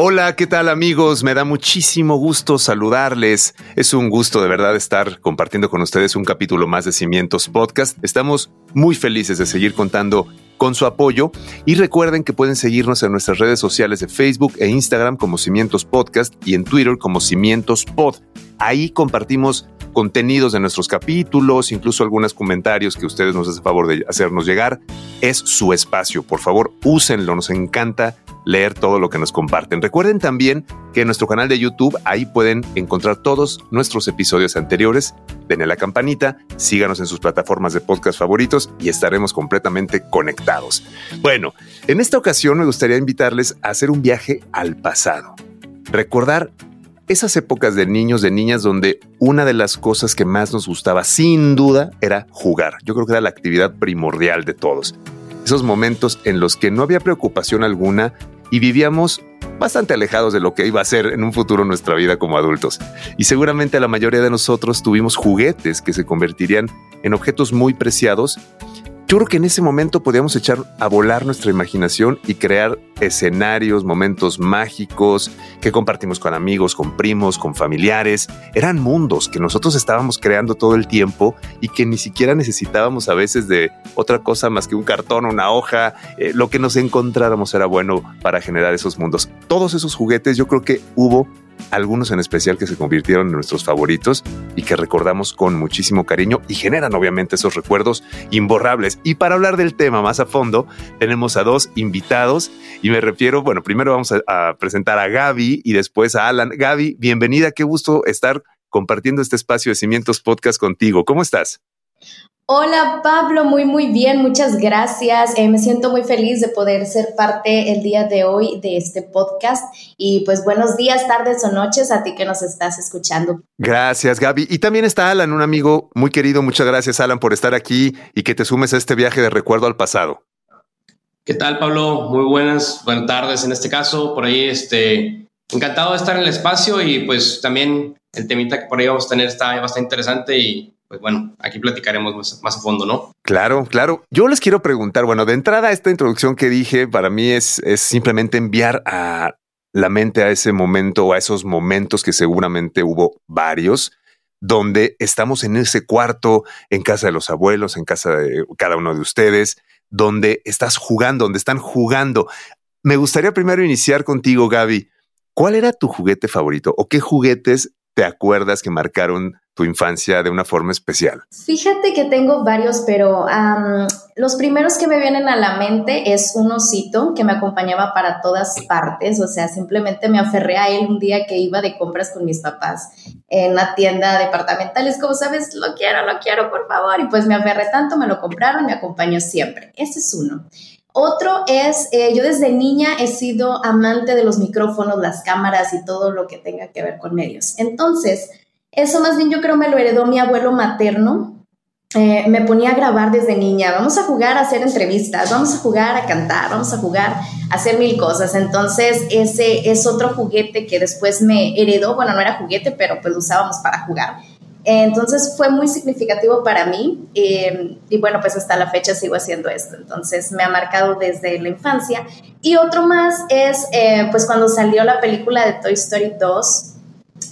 Hola, ¿qué tal amigos? Me da muchísimo gusto saludarles. Es un gusto de verdad estar compartiendo con ustedes un capítulo más de Cimientos Podcast. Estamos muy felices de seguir contando con su apoyo y recuerden que pueden seguirnos en nuestras redes sociales de Facebook e Instagram como Cimientos Podcast y en Twitter como Cimientos Pod. Ahí compartimos contenidos de nuestros capítulos, incluso algunos comentarios que ustedes nos hacen favor de hacernos llegar. Es su espacio, por favor, úsenlo, nos encanta leer todo lo que nos comparten. Recuerden también que en nuestro canal de YouTube ahí pueden encontrar todos nuestros episodios anteriores. Denle la campanita, síganos en sus plataformas de podcast favoritos y estaremos completamente conectados. Bueno, en esta ocasión me gustaría invitarles a hacer un viaje al pasado. Recordar esas épocas de niños, de niñas, donde una de las cosas que más nos gustaba, sin duda, era jugar. Yo creo que era la actividad primordial de todos. Esos momentos en los que no había preocupación alguna y vivíamos bastante alejados de lo que iba a ser en un futuro nuestra vida como adultos. Y seguramente la mayoría de nosotros tuvimos juguetes que se convertirían en objetos muy preciados yo creo que en ese momento podíamos echar a volar nuestra imaginación y crear escenarios, momentos mágicos que compartimos con amigos, con primos, con familiares. Eran mundos que nosotros estábamos creando todo el tiempo y que ni siquiera necesitábamos a veces de otra cosa más que un cartón, una hoja. Eh, lo que nos encontráramos era bueno para generar esos mundos. Todos esos juguetes yo creo que hubo algunos en especial que se convirtieron en nuestros favoritos y que recordamos con muchísimo cariño y generan obviamente esos recuerdos imborrables. Y para hablar del tema más a fondo, tenemos a dos invitados y me refiero, bueno, primero vamos a, presentar a Gaby y después a Alan. Gaby, bienvenida, qué gusto estar compartiendo este espacio de Cimientos Podcast contigo. ¿Cómo estás? Hola Pablo, muy muy bien, muchas gracias. Eh, me siento muy feliz de poder ser parte el día de hoy de este podcast y pues buenos días, tardes o noches a ti que nos estás escuchando. Gracias Gaby. Y también está Alan, un amigo muy querido. Muchas gracias Alan por estar aquí y que te sumes a este viaje de recuerdo al pasado. ¿Qué tal Pablo? Muy buenas, buenas tardes en este caso. Por ahí, este, encantado de estar en el espacio y pues también el temita que por ahí vamos a tener está bastante interesante y pues bueno, aquí platicaremos más, a fondo, ¿no? Claro, claro. Yo les quiero preguntar, bueno, de entrada esta introducción que dije para mí es, es simplemente enviar a la mente a ese momento o a esos momentos que seguramente hubo varios, donde estamos en ese cuarto, en casa de los abuelos, en casa de cada uno de ustedes, donde estás jugando, donde están jugando. Me gustaría primero iniciar contigo, Gaby. ¿Cuál era tu juguete favorito o qué juguetes te acuerdas que marcaron tu infancia de una forma especial? Fíjate que tengo varios, pero los primeros que me vienen a la mente es un osito que me acompañaba para todas partes, o sea, simplemente me aferré a él un día que iba de compras con mis papás en una tienda departamental, es como sabes, lo quiero, lo quiero, por favor, y pues me aferré tanto, me lo compraron, me acompañó siempre. Ese es uno. Otro es, eh, yo desde niña he sido amante de los micrófonos, las cámaras y todo lo que tenga que ver con medios. Entonces, eso más bien yo creo me lo heredó mi abuelo materno. Eh, me ponía a grabar desde niña, vamos a jugar a hacer entrevistas, vamos a jugar a cantar, vamos a jugar a hacer mil cosas. Entonces ese es otro juguete que después me heredó, bueno, no era juguete, pero pues lo usábamos para jugar. Entonces fue muy significativo para mí eh, y bueno, pues hasta la fecha sigo haciendo esto. Entonces me ha marcado desde la infancia. Y otro más es eh, pues cuando salió la película de Toy Story 2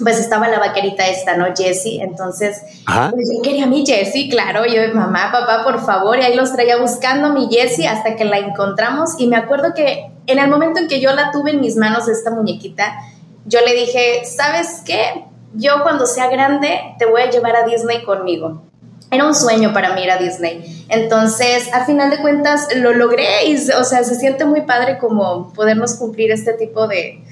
pues estaba la vaquerita esta, ¿no? Jessie. Entonces, pues yo quería mi Jessie, claro. Yo, mamá, papá, por favor. Y ahí los traía buscando mi Jessie hasta que la encontramos. Y me acuerdo que en el momento en que yo la tuve en mis manos, esta muñequita, yo le dije, ¿sabes qué? Yo cuando sea grande te voy a llevar a Disney conmigo. Era un sueño para mí ir a Disney. Entonces, a final de cuentas, lo logré y, o sea, se siente muy padre como podernos cumplir este tipo de,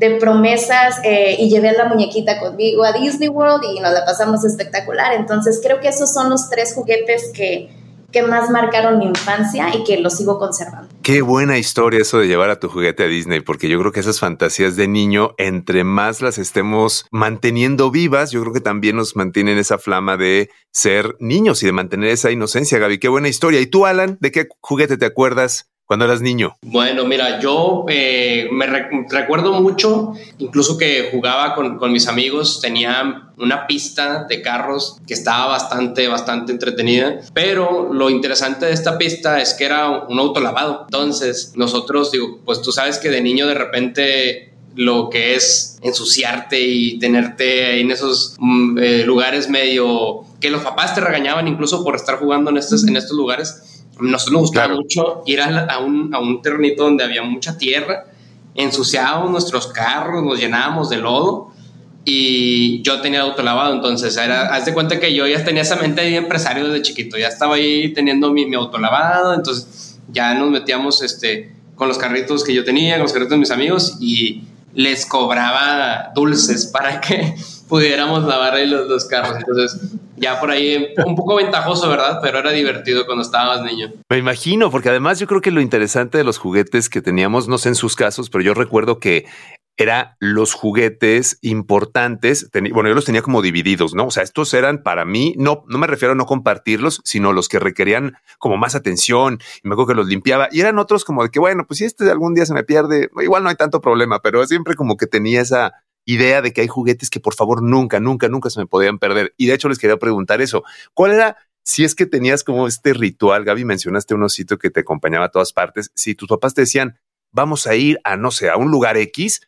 de promesas eh, y llevé a la muñequita conmigo a Disney World y nos la pasamos espectacular. Entonces creo que esos son los tres juguetes que, que más marcaron mi infancia y que los sigo conservando. Qué buena historia eso de llevar a tu juguete a Disney, porque yo creo que esas fantasías de niño, entre más las estemos manteniendo vivas, yo creo que también nos mantienen esa flama de ser niños y de mantener esa inocencia, Gaby. Qué buena historia. ¿Y tú, Alan, de qué juguete te acuerdas cuando eras niño? Bueno, mira, yo eh, me recuerdo mucho, incluso que jugaba con, con, mis amigos, tenía una pista de carros que estaba bastante, bastante entretenida, pero lo interesante de esta pista es que era un autolavado. Entonces, nosotros, digo, pues tú sabes que de niño de repente lo que es ensuciarte y tenerte en esos mm, eh, lugares medio que los papás te regañaban incluso por estar jugando en estos, en estos lugares nosotros nos gustaba mucho ir a, un, a un terrenito donde había mucha tierra, ensuciábamos nuestros carros, nos llenábamos de lodo y yo tenía autolavado, entonces era, haz de cuenta que yo ya tenía esa mente de empresario desde chiquito, ya estaba ahí teniendo mi, mi autolavado, entonces ya nos metíamos este, con los carritos que yo tenía, con los carritos de mis amigos y les cobraba dulces para que pudiéramos lavar ahí los, los carros. Entonces, ya por ahí un poco ventajoso, ¿verdad? Pero era divertido cuando estabas niño. Me imagino, porque además yo creo que lo interesante de los juguetes que teníamos, no sé en sus casos, pero yo recuerdo que era los juguetes importantes. bueno, yo los tenía como divididos, ¿no? O sea, estos eran para mí, no, no me refiero a no compartirlos, sino los que requerían como más atención. Y me acuerdo que los limpiaba. Y eran otros como de que, bueno, pues si este algún día se me pierde, igual no hay tanto problema, pero siempre como que tenía esa, idea de que hay juguetes que por favor nunca, nunca, nunca se me podían perder. Y de hecho les quería preguntar eso. ¿Cuál era, si es que tenías como este ritual, Gaby, mencionaste un osito que te acompañaba a todas partes, si tus papás te decían, vamos a ir a, no sé, a un lugar X,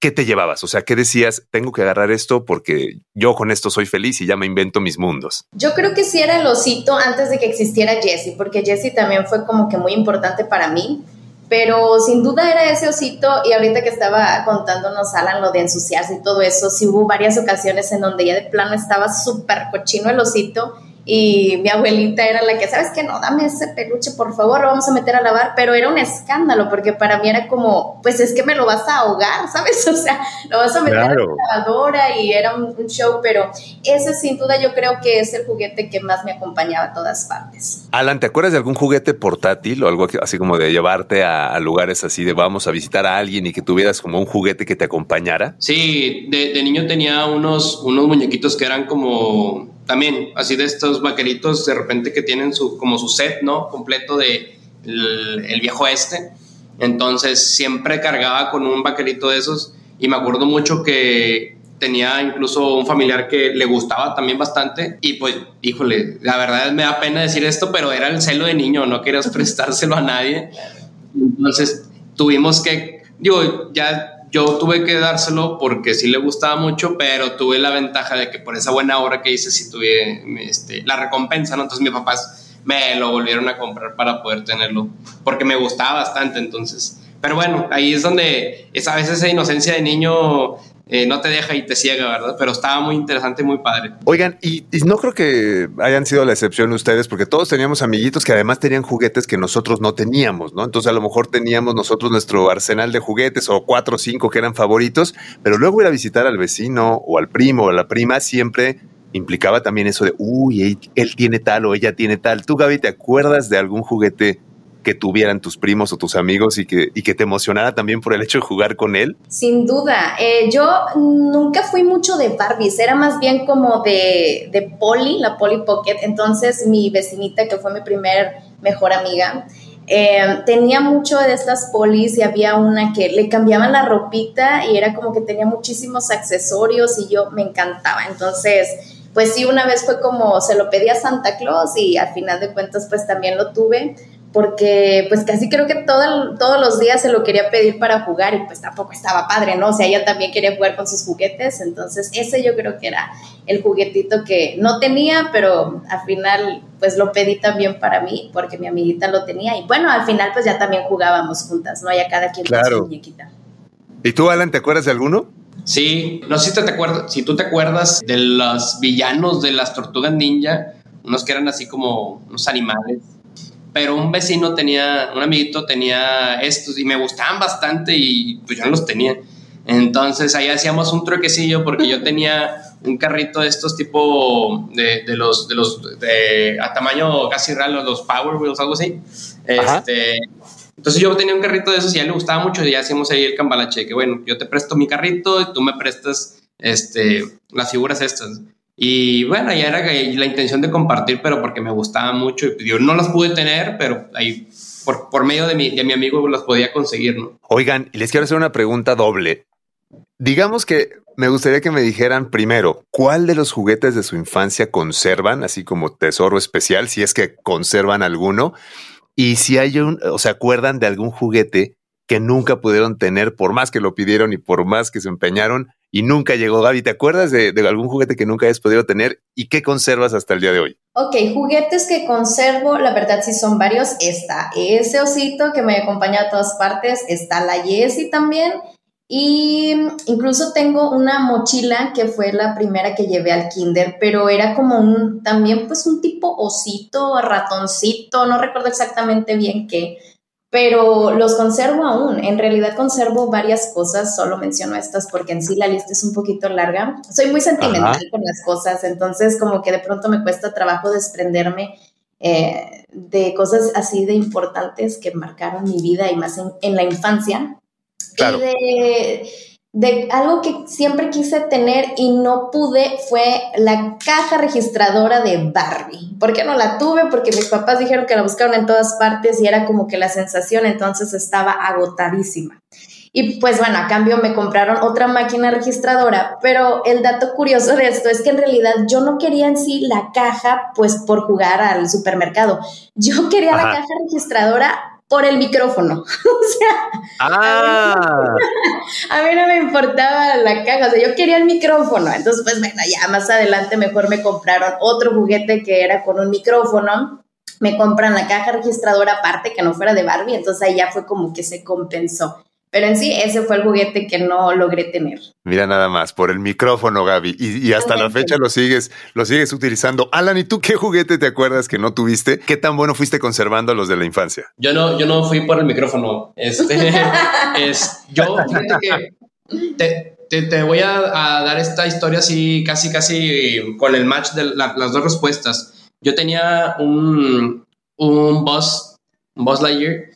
¿qué te llevabas? O sea, ¿qué decías? Tengo que agarrar esto porque yo con esto soy feliz y ya me invento mis mundos. Yo creo que sí era el osito antes de que existiera Jessie, porque Jessie también fue como que muy importante para mí pero sin duda era ese osito y ahorita que estaba contándonos Alan lo de ensuciarse y todo eso, sí hubo varias ocasiones en donde ya de plano estaba súper cochino el osito y mi abuelita era la que, ¿sabes qué? No, dame ese peluche, por favor, lo vamos a meter a lavar, pero era un escándalo porque para mí era como, pues es que me lo vas a ahogar, ¿sabes? O sea, lo vas a meter a la lavadora y era un, show, pero ese sin duda yo creo que es el juguete que más me acompañaba a todas partes. Alan, ¿te acuerdas de algún juguete portátil o algo así como de llevarte a, lugares así de vamos a visitar a alguien y que tuvieras como un juguete que te acompañara? Sí, de, de niño tenía unos, unos muñequitos que eran como también, así de estos vaqueritos de repente que tienen su, como su set, ¿no? Completo de el, viejo este. Entonces siempre cargaba con un vaquerito de esos y me acuerdo mucho que tenía incluso un familiar que le gustaba también bastante y pues, híjole, la verdad me da pena decir esto, pero era el celo de niño, no querías prestárselo a nadie. Entonces tuvimos que, digo, ya yo tuve que dárselo porque sí le gustaba mucho, pero tuve la ventaja de que por esa buena obra que hice, sí tuve este, la recompensa. Entonces mis papás me lo volvieron a comprar para poder tenerlo, porque me gustaba bastante, entonces. Pero bueno, ahí es donde es a veces esa inocencia de niño eh, no te deja y te ciega, ¿verdad? Pero estaba muy interesante, muy padre. Oigan, y, no creo que hayan sido la excepción ustedes, porque todos teníamos amiguitos que además tenían juguetes que nosotros no teníamos, ¿no? Entonces a lo mejor teníamos nosotros nuestro arsenal de juguetes o cuatro o cinco que eran favoritos, pero luego ir a visitar al vecino o al primo o a la prima siempre implicaba también eso de, uy, él tiene tal o ella tiene tal. ¿Tú, Gaby, te acuerdas de algún juguete que tuvieran tus primos o tus amigos y que, y que te emocionara también por el hecho de jugar con él? Sin duda. Eh, yo nunca fui mucho de Barbies, era más bien como de, de Polly, la Polly Pocket. Entonces mi vecinita, que fue mi primer mejor amiga, eh, tenía mucho de estas polis y había una que le cambiaban la ropita y era como que tenía muchísimos accesorios y yo me encantaba. Entonces, pues sí, una vez fue como se lo pedí a Santa Claus y al final de cuentas pues también lo tuve porque pues casi creo que todo, todos los días se lo quería pedir para jugar y pues tampoco estaba padre, ¿no? O sea, ella también quería jugar con sus juguetes, entonces ese yo creo que era el juguetito que no tenía, pero al final pues lo pedí también para mí porque mi amiguita lo tenía y bueno, al final pues ya también jugábamos juntas, ¿no? Ya cada quien con su muñequita. ¿Y tú, Alan, te acuerdas de alguno? Sí, no sé si te acuerdas, si tú te acuerdas de los villanos de las tortugas ninja, unos que eran así como unos animales pero un vecino tenía, un amiguito tenía estos y me gustaban bastante y pues yo no los tenía. Entonces ahí hacíamos un truquecillo porque yo tenía un carrito de estos tipo de, de los, de los, de, a tamaño casi real, los Power Wheels, algo así. Este, entonces yo tenía un carrito de esos y a él le gustaba mucho y ya hacíamos ahí el cambalache, que bueno, yo te presto mi carrito y tú me prestas este, las figuras estas. Y bueno, ya era la intención de compartir, pero porque me gustaba mucho y yo no las pude tener, pero ahí por, por medio de mi, de mi amigo las podía conseguir, ¿no? Oigan, les quiero hacer una pregunta doble. Digamos que me gustaría que me dijeran primero, ¿cuál de los juguetes de su infancia conservan, así como tesoro especial, si es que conservan alguno? Y si hay un, o se acuerdan de algún juguete que nunca pudieron tener por más que lo pidieron y por más que se empeñaron y nunca llegó. Gaby, ¿te acuerdas de, algún juguete que nunca hayas podido tener y qué conservas hasta el día de hoy? Ok, juguetes que conservo, la verdad sí son varios. Está ese osito que me acompaña a todas partes, está la Jessie también y incluso tengo una mochila que fue la primera que llevé al kinder, pero era como un, también pues un tipo osito, ratoncito, no recuerdo exactamente bien qué, pero los conservo aún. En realidad conservo varias cosas, solo menciono estas porque en sí la lista es un poquito larga. Soy muy sentimental con las cosas, entonces como que de pronto me cuesta trabajo desprenderme eh, de cosas así de importantes que marcaron mi vida y más en la infancia. Y de, algo que siempre quise tener y no pude fue la caja registradora de Barbie. ¿Por qué no la tuve? Porque mis papás dijeron que la buscaron en todas partes y era como que la sensación entonces estaba agotadísima. Y pues bueno, a cambio me compraron otra máquina registradora, pero el dato curioso de esto es que en realidad yo no quería en sí la caja pues por jugar al supermercado. Yo quería la caja registradora por el micrófono. o sea, ah. a, mí, no me importaba la caja, o sea, yo quería el micrófono. Entonces, pues bueno, ya más adelante mejor me compraron otro juguete que era con un micrófono. Me compran la caja registradora aparte que no fuera de Barbie, entonces ahí ya fue como que se compensó. Pero en sí, ese fue el juguete que no logré tener. Mira nada más, por el micrófono, Gaby. Y, hasta la fecha lo sigues, lo sigues utilizando. Alan, ¿y tú qué juguete te acuerdas que no tuviste? ¿Qué tan bueno fuiste conservando los de la infancia? Yo no, yo no fui por el micrófono. Este, es, yo, fíjate que te, voy a, dar esta historia así, casi, casi con el match de las dos respuestas. Yo tenía un, un Buzz, un Buzz Lightyear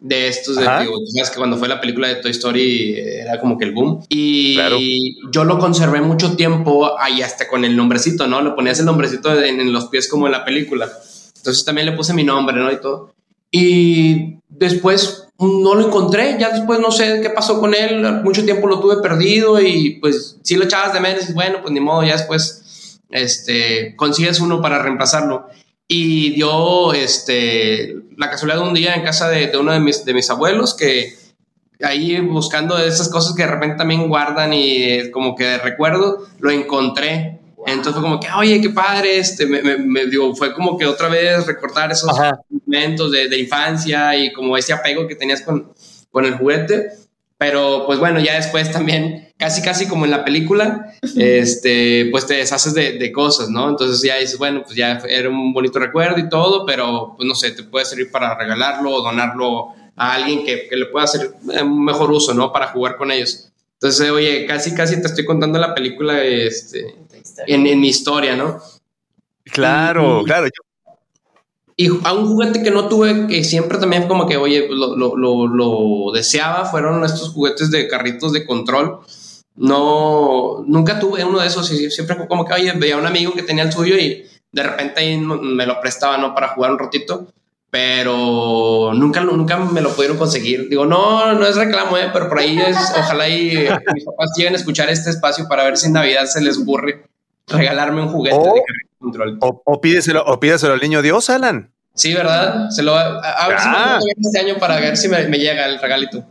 de estos, de, digo, sabes que cuando fue la película de Toy Story era como que el boom. Y yo lo conservé mucho tiempo ahí hasta con el nombrecito, ¿no? Le ponías el nombrecito en, los pies como en la película. Entonces también le puse mi nombre, ¿no? Y todo. Y después no lo encontré, ya después no sé qué pasó con él, mucho tiempo lo tuve perdido y pues si lo echabas de menos, bueno, pues ni modo, ya después este, consigues uno para reemplazarlo y dio este, la casualidad de un día en casa de, uno de mis, de mis abuelos que ahí buscando esas cosas que de repente también guardan y eh, como que de recuerdo, lo encontré. Entonces fue como que, oye, qué padre, este, me, me, digo, fue como que otra vez recordar esos momentos de, de, infancia y como ese apego que tenías con, con el juguete. Pero pues bueno, ya después también, casi casi como en la película, este, pues te deshaces de, de, cosas, ¿no? Entonces ya dices, bueno, pues ya era un bonito recuerdo y todo, pero pues no sé, te puede servir para regalarlo o donarlo a alguien que, que le pueda hacer un mejor uso, ¿no? Para jugar con ellos. Entonces, oye, casi casi te estoy contando la película este, en, en mi historia, ¿no? Claro, claro. Y a un juguete que no tuve, que siempre también como que, oye, lo, lo, lo, deseaba, fueron estos juguetes de carritos de control. No, nunca tuve uno de esos y siempre como que, oye, veía a un amigo que tenía el suyo y de repente ahí me lo prestaba, ¿no? Para jugar un ratito, pero nunca, nunca me lo pudieron conseguir. Digo, no, no es reclamo, ¿eh? pero por ahí es, ojalá y mis papás lleguen a escuchar este espacio para ver si en Navidad se les ocurre regalarme un juguete de carrito control. O, pídeselo, o pídeselo al niño Dios, Alan. Sí, ¿verdad? Se lo, a, ver si me ah. este año para ver si me, llega el regalito.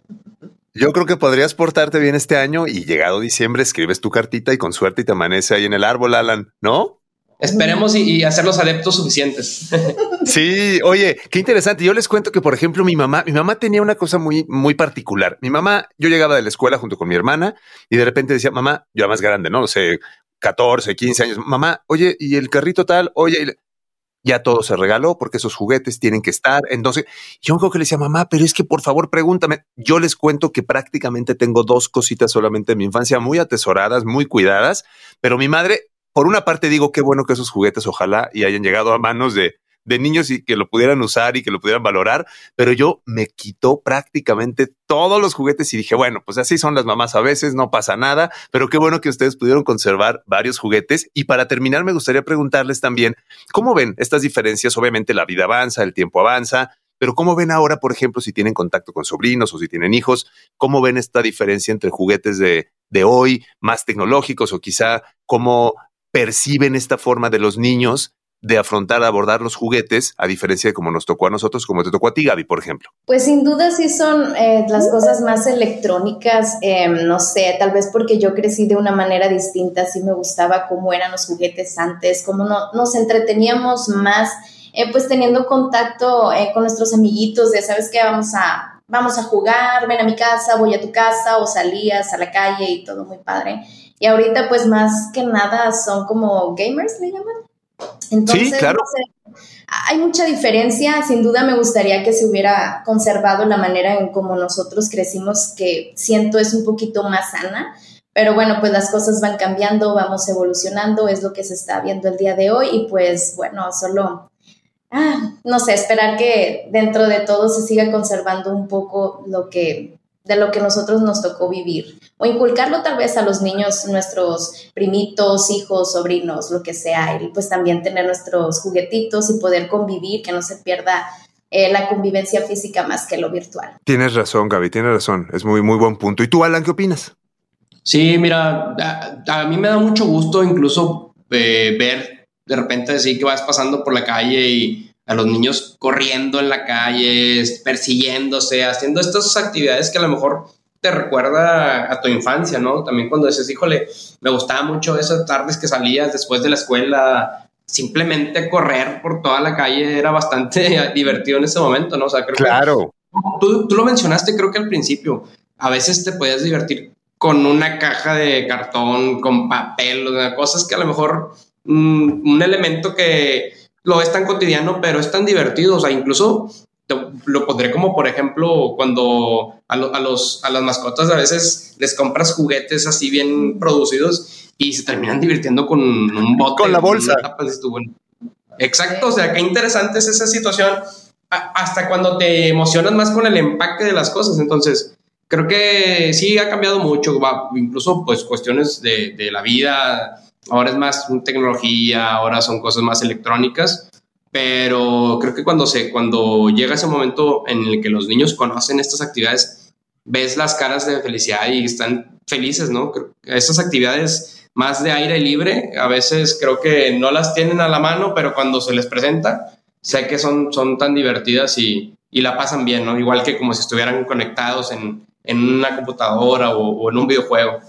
Yo creo que podrías portarte bien este año y llegado diciembre escribes tu cartita y con suerte y te amanece ahí en el árbol, Alan, ¿no? Esperemos y, hacer los adeptos suficientes. Sí, oye, qué interesante. Yo les cuento que, por ejemplo, mi mamá, mi mamá tenía una cosa muy, muy particular. Mi mamá, yo llegaba de la escuela junto con mi hermana y de repente decía, mamá, yo más grande, ¿no? O sea, 14, 15 años, mamá, oye, ¿y el carrito tal? Oye, ya todo se regaló porque esos juguetes tienen que estar. Entonces, yo creo que le decía, mamá, pero es que por favor pregúntame. Yo les cuento que prácticamente tengo dos cositas solamente en mi infancia muy atesoradas, muy cuidadas, pero mi madre, por una parte digo, qué bueno que esos juguetes ojalá y hayan llegado a manos de, de niños y que lo pudieran usar y que lo pudieran valorar, pero yo me quitó prácticamente todos los juguetes y dije, bueno, pues así son las mamás a veces, no pasa nada, pero qué bueno que ustedes pudieron conservar varios juguetes. Y para terminar, me gustaría preguntarles también, ¿cómo ven estas diferencias? Obviamente la vida avanza, el tiempo avanza, pero ¿cómo ven ahora, por ejemplo, si tienen contacto con sobrinos o si tienen hijos? ¿Cómo ven esta diferencia entre juguetes de, de hoy, más tecnológicos o quizá cómo perciben esta forma de los niños de afrontar, abordar los juguetes, a diferencia de como nos tocó a nosotros, como te tocó a ti, Gaby, por ejemplo? Pues sin duda sí son eh, las cosas más electrónicas, em, no sé, tal vez porque yo crecí de una manera distinta, sí me gustaba cómo eran los juguetes antes, cómo no, nos entreteníamos más, eh, pues teniendo contacto eh, con nuestros amiguitos de, ¿sabes qué? Vamos a, vamos a jugar, ven a mi casa, voy a tu casa, o salías a la calle y todo muy padre. Y ahorita pues más que nada son como gamers, le llaman. Entonces, sí, claro. hay mucha diferencia. Sin duda me gustaría que se hubiera conservado la manera en cómo nosotros crecimos, que siento es un poquito más sana. Pero bueno, pues las cosas van cambiando, vamos evolucionando, es lo que se está viendo el día de hoy y pues bueno, solo, ah, no sé, esperar que dentro de todo se siga conservando un poco lo que de lo que nosotros nos tocó vivir o inculcarlo tal vez a los niños, nuestros primitos, hijos, sobrinos, lo que sea, y pues también tener nuestros juguetitos y poder convivir, que no se pierda eh, la convivencia física más que lo virtual. Tienes razón, Gaby, tienes razón, es muy, muy buen punto. ¿Y tú, Alan, qué opinas? Sí, mira, a, mí me da mucho gusto incluso eh, ver de repente así que vas pasando por la calle y a los niños corriendo en la calle, persiguiéndose, haciendo estas actividades que a lo mejor te recuerda a tu infancia, ¿no? También cuando dices, híjole, me gustaba mucho esas tardes que salías después de la escuela, simplemente correr por toda la calle era bastante divertido en ese momento, ¿no? O sea, creo claro. tú, tú, lo mencionaste, creo que al principio, a veces te podías divertir con una caja de cartón, con papel, cosas que a lo mejor mm, un elemento que lo es tan cotidiano, pero es tan divertido. O sea, incluso lo pondré como, por ejemplo, cuando a, los, a las mascotas a veces les compras juguetes así bien producidos y se terminan divirtiendo con un bote. Con la bolsa. Exacto, o sea, qué interesante es esa situación. hasta cuando te emocionas más con el empaque de las cosas. Entonces, creo que sí ha cambiado mucho, incluso pues cuestiones de, de la vida Ahora es más tecnología, ahora son cosas más electrónicas, pero creo que cuando, se, cuando llega ese momento en el que los niños conocen estas actividades, ves las caras de felicidad y están felices, ¿no? Esas actividades más de aire libre, a veces creo que no las tienen a la mano, pero cuando se les presenta, sé que son, son tan divertidas y, y la pasan bien, ¿no? Igual que como si estuvieran conectados en, en una computadora o, o en un videojuego.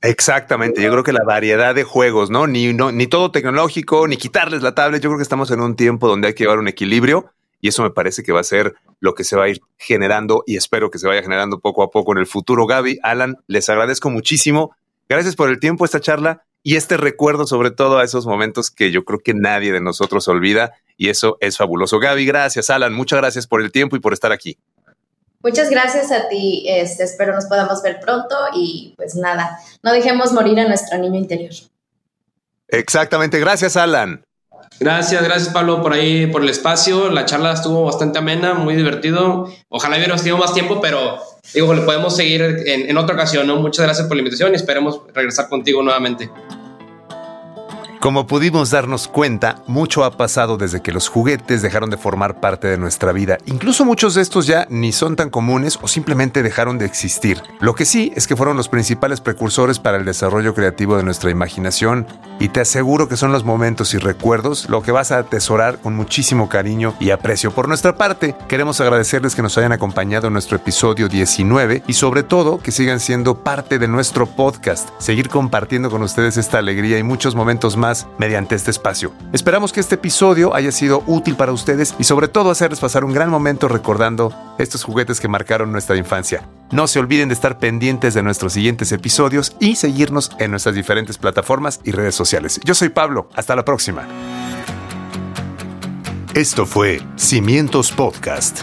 Exactamente, yo creo que la variedad de juegos, ¿no? Ni, no, ni todo tecnológico, ni quitarles la tablet, yo creo que estamos en un tiempo donde hay que llevar un equilibrio y eso me parece que va a ser lo que se va a ir generando y espero que se vaya generando poco a poco en el futuro. Gaby, Alan, les agradezco muchísimo. Gracias por el tiempo, esta charla y este recuerdo sobre todo a esos momentos que yo creo que nadie de nosotros olvida y eso es fabuloso. Gaby, gracias, Alan, muchas gracias por el tiempo y por estar aquí. Muchas gracias a ti, este, espero nos podamos ver pronto y pues nada, no dejemos morir a nuestro niño interior. Exactamente, gracias Alan. Gracias, gracias Pablo por ahí, por el espacio. La charla estuvo bastante amena, muy divertido. Ojalá hubiéramos tenido más tiempo, pero digo, le podemos seguir en, en otra ocasión, ¿no? Muchas gracias por la invitación y esperemos regresar contigo nuevamente. Como pudimos darnos cuenta, mucho ha pasado desde que los juguetes dejaron de formar parte de nuestra vida. Incluso muchos de estos ya ni son tan comunes o simplemente dejaron de existir. Lo que sí es que fueron los principales precursores para el desarrollo creativo de nuestra imaginación y te aseguro que son los momentos y recuerdos lo que vas a atesorar con muchísimo cariño y aprecio. Por nuestra parte, queremos agradecerles que nos hayan acompañado en nuestro episodio 19 y sobre todo que sigan siendo parte de nuestro podcast, seguir compartiendo con ustedes esta alegría y muchos momentos mediante este espacio. Esperamos que este episodio haya sido útil para ustedes y sobre todo hacerles pasar un gran momento recordando estos juguetes que marcaron nuestra infancia. No se olviden de estar pendientes de nuestros siguientes episodios y seguirnos en nuestras diferentes plataformas y redes sociales. Yo soy Pablo, hasta la próxima. Esto fue Cimientos Podcast.